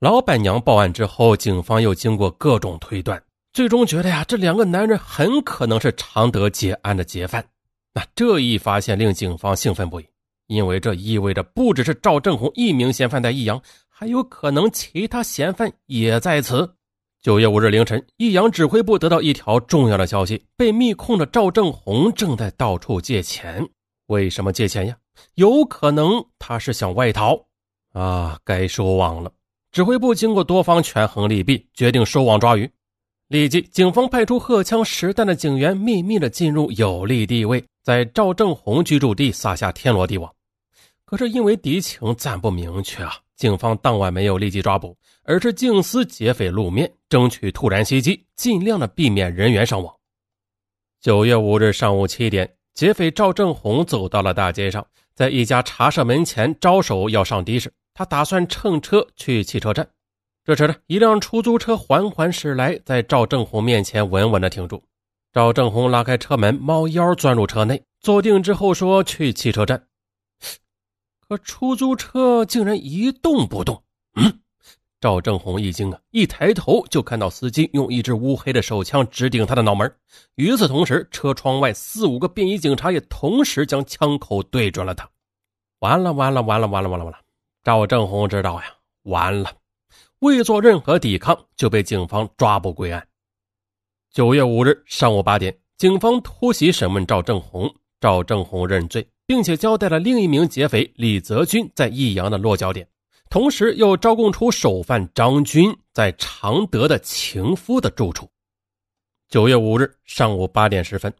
老板娘报案之后，警方又经过各种推断，最终觉得呀，这两个男人很可能是常德劫案的劫犯。那这一发现令警方兴奋不已，因为这意味着不只是赵正红一名嫌犯在益阳，还有可能其他嫌犯也在此。九月五日凌晨，益阳指挥部得到一条重要的消息：被密控的赵正红正在到处借钱。为什么借钱呀？有可能他是想外逃啊！该收网了。指挥部经过多方权衡利弊，决定收网抓鱼。立即，警方派出荷枪实弹的警员，秘密的进入有利地位，在赵正红居住地撒下天罗地网。可是因为敌情暂不明确啊，警方当晚没有立即抓捕，而是静思劫匪露面，争取突然袭击，尽量的避免人员伤亡。九月五日上午七点，劫匪赵正红走到了大街上，在一家茶社门前招手要上的士。他打算乘车去汽车站。这时呢，一辆出租车缓缓驶来，在赵正红面前稳稳的停住。赵正红拉开车门，猫腰钻入车内，坐定之后说：“去汽车站。”可出租车竟然一动不动。嗯，赵正红一惊啊，一抬头就看到司机用一支乌黑的手枪直顶他的脑门。与此同时，车窗外四五个便衣警察也同时将枪口对准了他。完了完了完了完了完了完了！赵正红知道呀，完了，未做任何抵抗就被警方抓捕归案。九月五日上午八点，警方突袭审问赵正红，赵正红认罪，并且交代了另一名劫匪李泽军在益阳的落脚点，同时又招供出首犯张军在常德的情夫的住处。九月五日上午八点十分，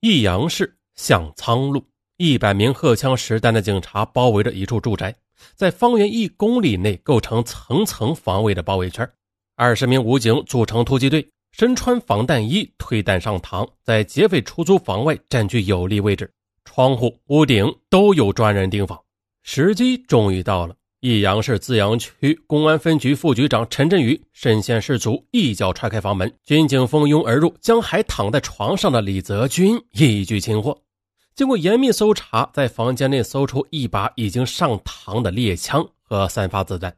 益阳市向仓路，一百名荷枪实弹的警察包围着一处住宅。在方圆一公里内构成层层防卫的包围圈，二十名武警组成突击队，身穿防弹衣，推弹上膛，在劫匪出租房外占据有利位置，窗户、屋顶都有专人盯防。时机终于到了，益阳市资阳区公安分局副局长陈振宇身先士卒，一脚踹开房门，军警蜂拥而入，将还躺在床上的李泽军一举擒获。经过严密搜查，在房间内搜出一把已经上膛的猎枪和三发子弹。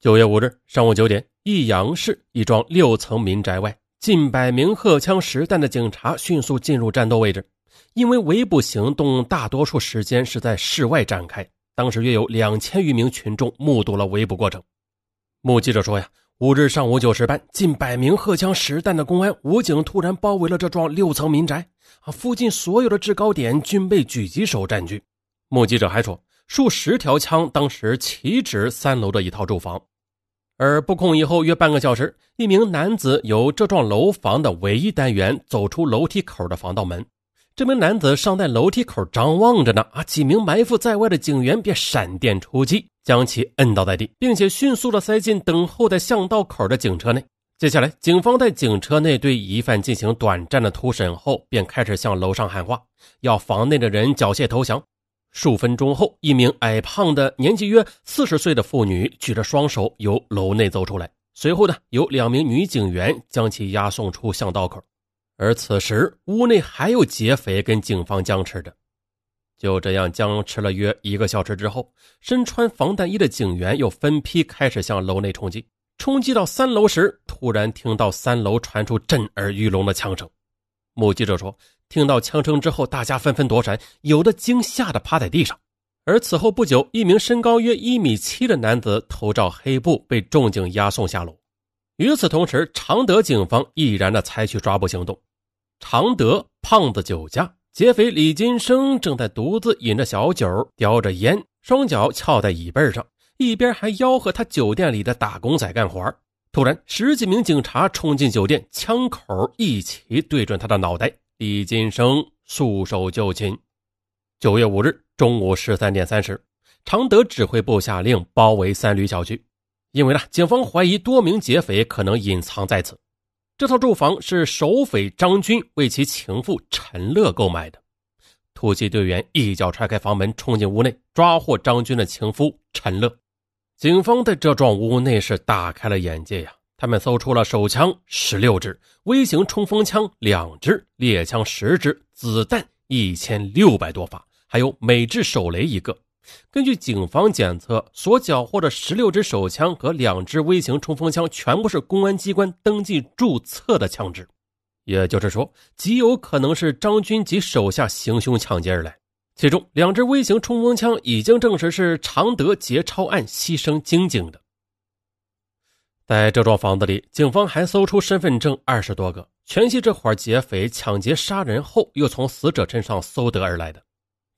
九月五日上午九点，益阳市一幢六层民宅外，近百名荷枪实弹的警察迅速进入战斗位置。因为围捕行动大多数时间是在室外展开，当时约有两千余名群众目睹了围捕过程。目击者说：“呀。”五日上午九时半，近百名荷枪实弹的公安武警突然包围了这幢六层民宅，啊，附近所有的制高点均被狙击手占据。目击者还说，数十条枪当时齐指三楼的一套住房。而布控以后约半个小时，一名男子由这幢楼房的唯一单元走出楼梯口的防盗门。这名男子尚在楼梯口张望着呢，啊，几名埋伏在外的警员便闪电出击。将其摁倒在地，并且迅速的塞进等候在巷道口的警车内。接下来，警方在警车内对疑犯进行短暂的突审后，便开始向楼上喊话，要房内的人缴械投降。数分钟后，一名矮胖的、年纪约四十岁的妇女举着双手由楼内走出来，随后呢，有两名女警员将其押送出巷道口。而此时，屋内还有劫匪跟警方僵持着。就这样僵持了约一个小时之后，身穿防弹衣的警员又分批开始向楼内冲击。冲击到三楼时，突然听到三楼传出震耳欲聋的枪声。目击者说，听到枪声之后，大家纷纷躲闪，有的惊吓的趴在地上。而此后不久，一名身高约一米七的男子头罩黑布被重警押送下楼。与此同时，常德警方毅然的采取抓捕行动。常德胖子酒驾。劫匪李金生正在独自饮着小酒，叼着烟，双脚翘在椅背上，一边还吆喝他酒店里的打工仔干活。突然，十几名警察冲进酒店，枪口一起对准他的脑袋。李金生束手就擒。九月五日中午十三点三十，常德指挥部下令包围三旅小区，因为呢，警方怀疑多名劫匪可能隐藏在此。这套住房是首匪张军为其情妇陈乐购买的。突击队员一脚踹开房门，冲进屋内，抓获张军的情夫陈乐。警方在这幢屋内是大开了眼界呀！他们搜出了手枪十六支、微型冲锋枪两支、猎枪十支、子弹一千六百多发，还有美制手雷一个。根据警方检测，所缴获的十六支手枪和两支微型冲锋枪全部是公安机关登记注册的枪支，也就是说，极有可能是张军及手下行凶抢劫而来。其中两支微型冲锋枪已经证实是常德劫钞案牺牲经警的。在这幢房子里，警方还搜出身份证二十多个，全系这伙劫匪抢劫杀人后又从死者身上搜得而来的。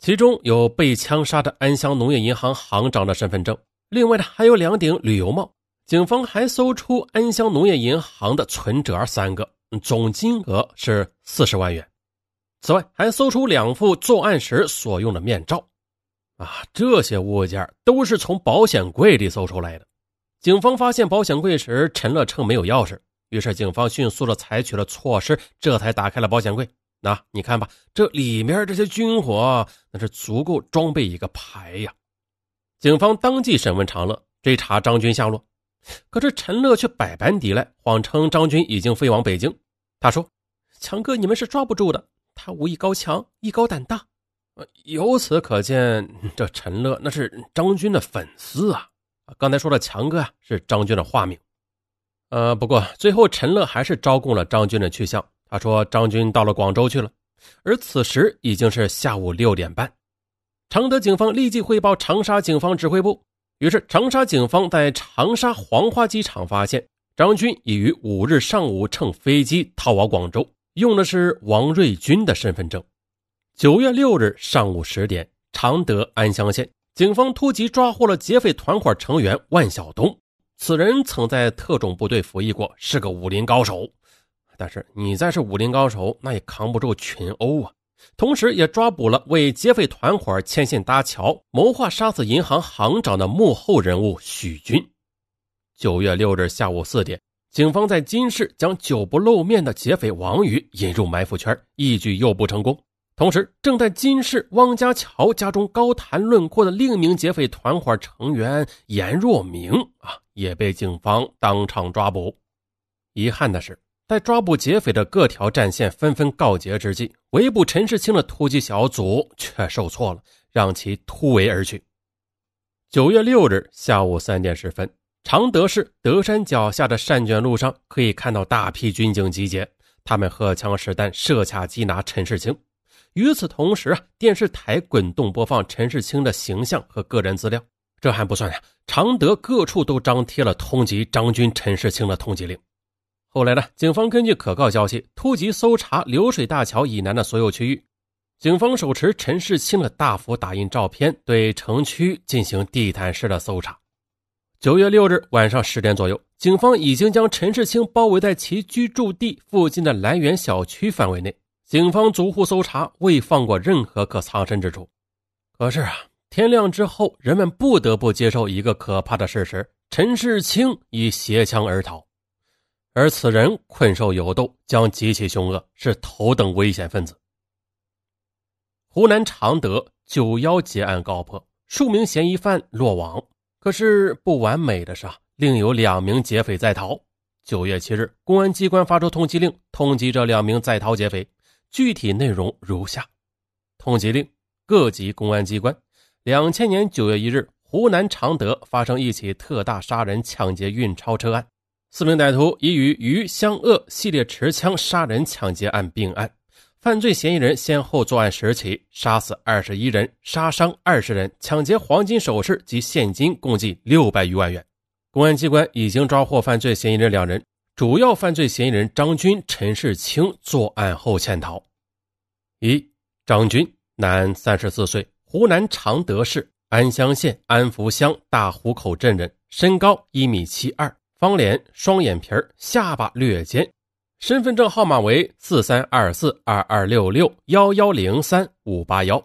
其中有被枪杀的安乡农业银行行长的身份证，另外呢还有两顶旅游帽。警方还搜出安乡农业银行的存折三个，总金额是四十万元。此外，还搜出两副作案时所用的面罩。啊，这些物件都是从保险柜里搜出来的。警方发现保险柜时，陈乐称没有钥匙，于是警方迅速的采取了措施，这才打开了保险柜。那你看吧，这里面这些军火，那是足够装备一个排呀。警方当即审问长乐，追查张军下落。可是陈乐却百般抵赖，谎称张军已经飞往北京。他说：“强哥，你们是抓不住的，他武艺高强，艺高胆大。”由此可见，这陈乐那是张军的粉丝啊。刚才说的强哥啊，是张军的化名。呃，不过最后陈乐还是招供了张军的去向。他说：“张军到了广州去了，而此时已经是下午六点半。”常德警方立即汇报长沙警方指挥部。于是，长沙警方在长沙黄花机场发现张军已于五日上午乘飞机逃往广州，用的是王瑞军的身份证。九月六日上午十点，常德安乡县警方突击抓获了劫匪团伙成员万晓东。此人曾在特种部队服役过，是个武林高手。但是你再是武林高手，那也扛不住群殴啊！同时，也抓捕了为劫匪团伙牵线搭桥、谋划杀死银行行长的幕后人物许军。九月六日下午四点，警方在金市将久不露面的劫匪王宇引入埋伏圈，一举诱捕成功。同时，正在金市汪家桥家中高谈论阔的另一名劫匪团伙成员严若明啊，也被警方当场抓捕。遗憾的是。在抓捕劫匪的各条战线纷纷告捷之际，围捕陈世清的突击小组却受挫了，让其突围而去。九月六日下午三点十分，常德市德山脚下的善卷路上可以看到大批军警集结，他们荷枪实弹，设卡缉拿陈世清。与此同时啊，电视台滚动播放陈世清的形象和个人资料。这还不算呀，常德各处都张贴了通缉张军、陈世清的通缉令。后来呢？警方根据可靠消息，突击搜查流水大桥以南的所有区域。警方手持陈世清的大幅打印照片，对城区进行地毯式的搜查。九月六日晚上十点左右，警方已经将陈世清包围在其居住地附近的兰园小区范围内。警方逐户搜查，未放过任何可藏身之处。可是啊，天亮之后，人们不得不接受一个可怕的事实：陈世清已携枪而逃。而此人困兽犹斗，将极其凶恶，是头等危险分子。湖南常德九幺劫案告破，数名嫌疑犯落网。可是不完美的是，另有两名劫匪在逃。九月七日，公安机关发出通缉令，通缉这两名在逃劫匪。具体内容如下：通缉令，各级公安机关。两千年九月一日，湖南常德发生一起特大杀人、抢劫运钞车案。四名歹徒已与余湘鄂系列持枪杀人抢劫案并案，犯罪嫌疑人先后作案十起，杀死二十一人，杀伤二十人，抢劫黄金首饰及现金共计六百余万元。公安机关已经抓获犯罪嫌疑人两人，主要犯罪嫌疑人张军、陈世清作案后潜逃。一张军，男，三十四岁，湖南常德市安乡县安福乡大湖口镇人，身高一米七二。方脸，双眼皮下巴略尖，身份证号码为四三二四二二六六幺幺零三五八幺。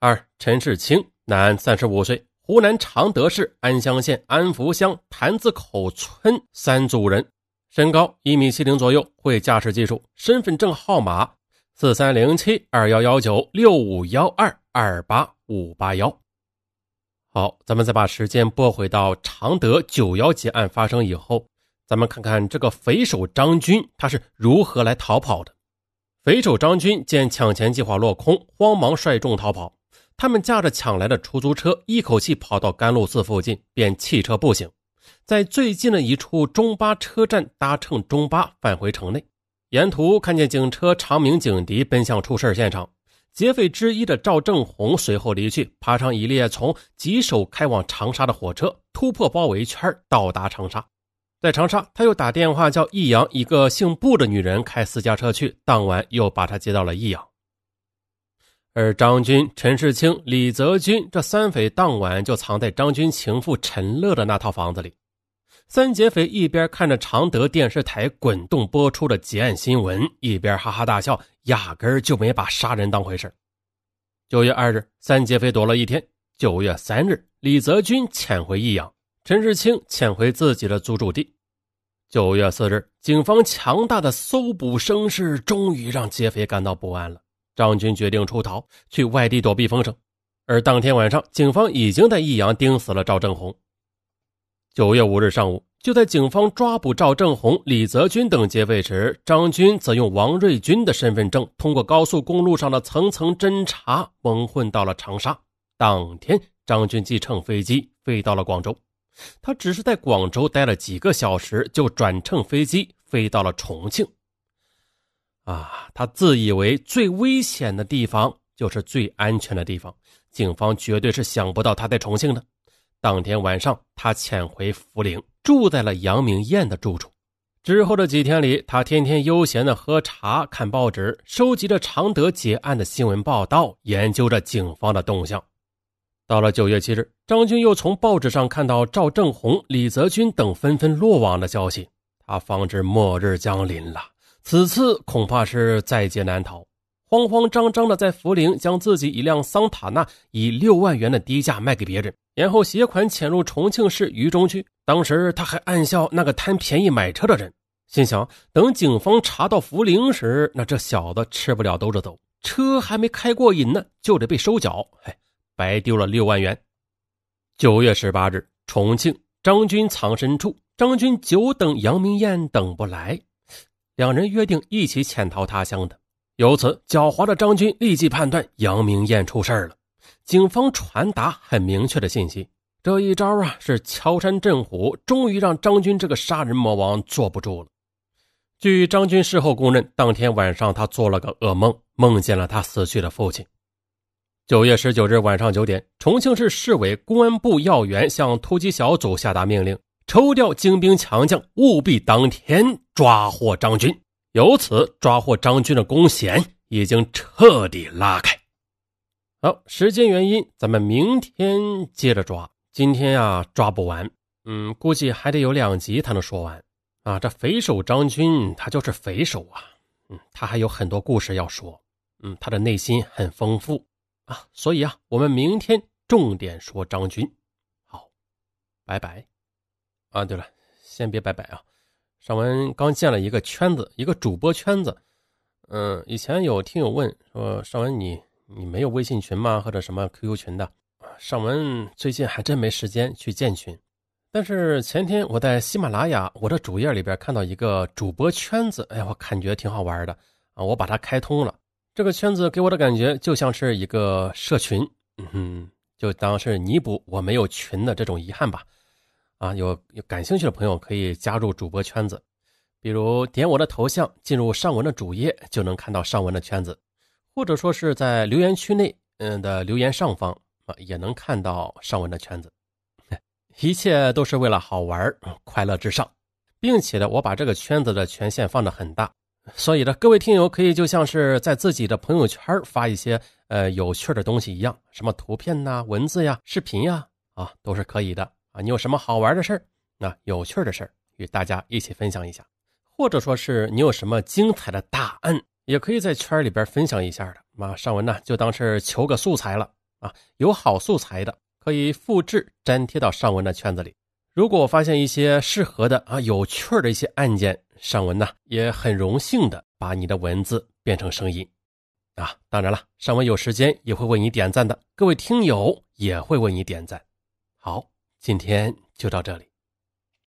二陈世清，男，三十五岁，湖南常德市安乡县安福乡潭子口村三组人，身高一米七零左右，会驾驶技术，身份证号码四三零七二幺幺九六五幺二二八五八幺。好，咱们再把时间拨回到常德九幺劫案发生以后，咱们看看这个匪首张军他是如何来逃跑的。匪首张军见抢钱计划落空，慌忙率众逃跑。他们驾着抢来的出租车，一口气跑到甘露寺附近，便弃车步行，在最近的一处中巴车站搭乘中巴返回城内。沿途看见警车长鸣警笛奔向出事现场，劫匪之一的赵正红随后离去，爬上一列从吉首开往长沙的火车，突破包围圈，到达长沙。在长沙，他又打电话叫益阳一个姓布的女人开私家车去，当晚又把他接到了益阳。而张军、陈世清、李泽军这三匪当晚就藏在张军情妇陈乐的那套房子里。三劫匪一边看着常德电视台滚动播出的结案新闻，一边哈哈大笑，压根儿就没把杀人当回事。九月二日，三劫匪躲了一天。九月三日，李泽军潜回益阳，陈世清潜回自己的租住地。九月四日，警方强大的搜捕声势终于让劫匪感到不安了。张军决定出逃，去外地躲避风声。而当天晚上，警方已经在益阳盯死了赵正红。九月五日上午，就在警方抓捕赵正红、李泽军等劫匪时，张军则用王瑞军的身份证，通过高速公路上的层层侦查，蒙混到了长沙。当天，张军即乘飞机飞到了广州。他只是在广州待了几个小时，就转乘飞机飞到了重庆。啊，他自以为最危险的地方就是最安全的地方，警方绝对是想不到他在重庆的。当天晚上，他潜回涪陵，住在了杨明艳的住处。之后的几天里，他天天悠闲的喝茶、看报纸，收集着常德结案的新闻报道，研究着警方的动向。到了九月七日，张军又从报纸上看到赵正红、李泽军等纷纷落网的消息，他方知末日将临了。此次恐怕是在劫难逃，慌慌张张的在涪陵将自己一辆桑塔纳以六万元的低价卖给别人，然后携款潜入重庆市渝中区。当时他还暗笑那个贪便宜买车的人，心想等警方查到涪陵时，那这小子吃不了兜着走，车还没开过瘾呢，就得被收缴，嘿，白丢了六万元。九月十八日，重庆张军藏身处，张军久等杨明艳等不来。两人约定一起潜逃他乡的，由此狡猾的张军立即判断杨明艳出事了。警方传达很明确的信息，这一招啊是敲山震虎，终于让张军这个杀人魔王坐不住了。据张军事后供认，当天晚上他做了个噩梦，梦见了他死去的父亲。九月十九日晚上九点，重庆市市委公安部要员向突击小组下达命令。抽调精兵强将，务必当天抓获张军。由此，抓获张军的弓弦已经彻底拉开。好，时间原因，咱们明天接着抓。今天呀，抓不完，嗯，估计还得有两集才能说完。啊，这匪首张军，他就是匪首啊，嗯，他还有很多故事要说，嗯，他的内心很丰富啊，所以啊，我们明天重点说张军。好，拜拜。啊，对了，先别拜拜啊！尚文刚建了一个圈子，一个主播圈子。嗯，以前有听友问说，尚文你你没有微信群吗？或者什么 QQ 群的？尚文最近还真没时间去建群。但是前天我在喜马拉雅我的主页里边看到一个主播圈子，哎，我感觉挺好玩的啊！我把它开通了。这个圈子给我的感觉就像是一个社群，嗯，就当是弥补我没有群的这种遗憾吧。啊，有有感兴趣的朋友可以加入主播圈子，比如点我的头像进入上文的主页，就能看到上文的圈子，或者说是在留言区内，嗯的留言上方啊，也能看到上文的圈子。一切都是为了好玩，快乐至上，并且呢，我把这个圈子的权限放得很大，所以呢，各位听友可以就像是在自己的朋友圈发一些呃有趣的东西一样，什么图片呐、文字呀、视频呀，啊，都是可以的。你有什么好玩的事儿？那有趣的事儿与大家一起分享一下，或者说是你有什么精彩的大案，也可以在圈里边分享一下的。那上文呢，就当是求个素材了啊！有好素材的，可以复制粘贴到上文的圈子里。如果发现一些适合的啊、有趣的一些案件，上文呢也很荣幸的把你的文字变成声音啊！当然了，上文有时间也会为你点赞的，各位听友也会为你点赞。好。今天就到这里。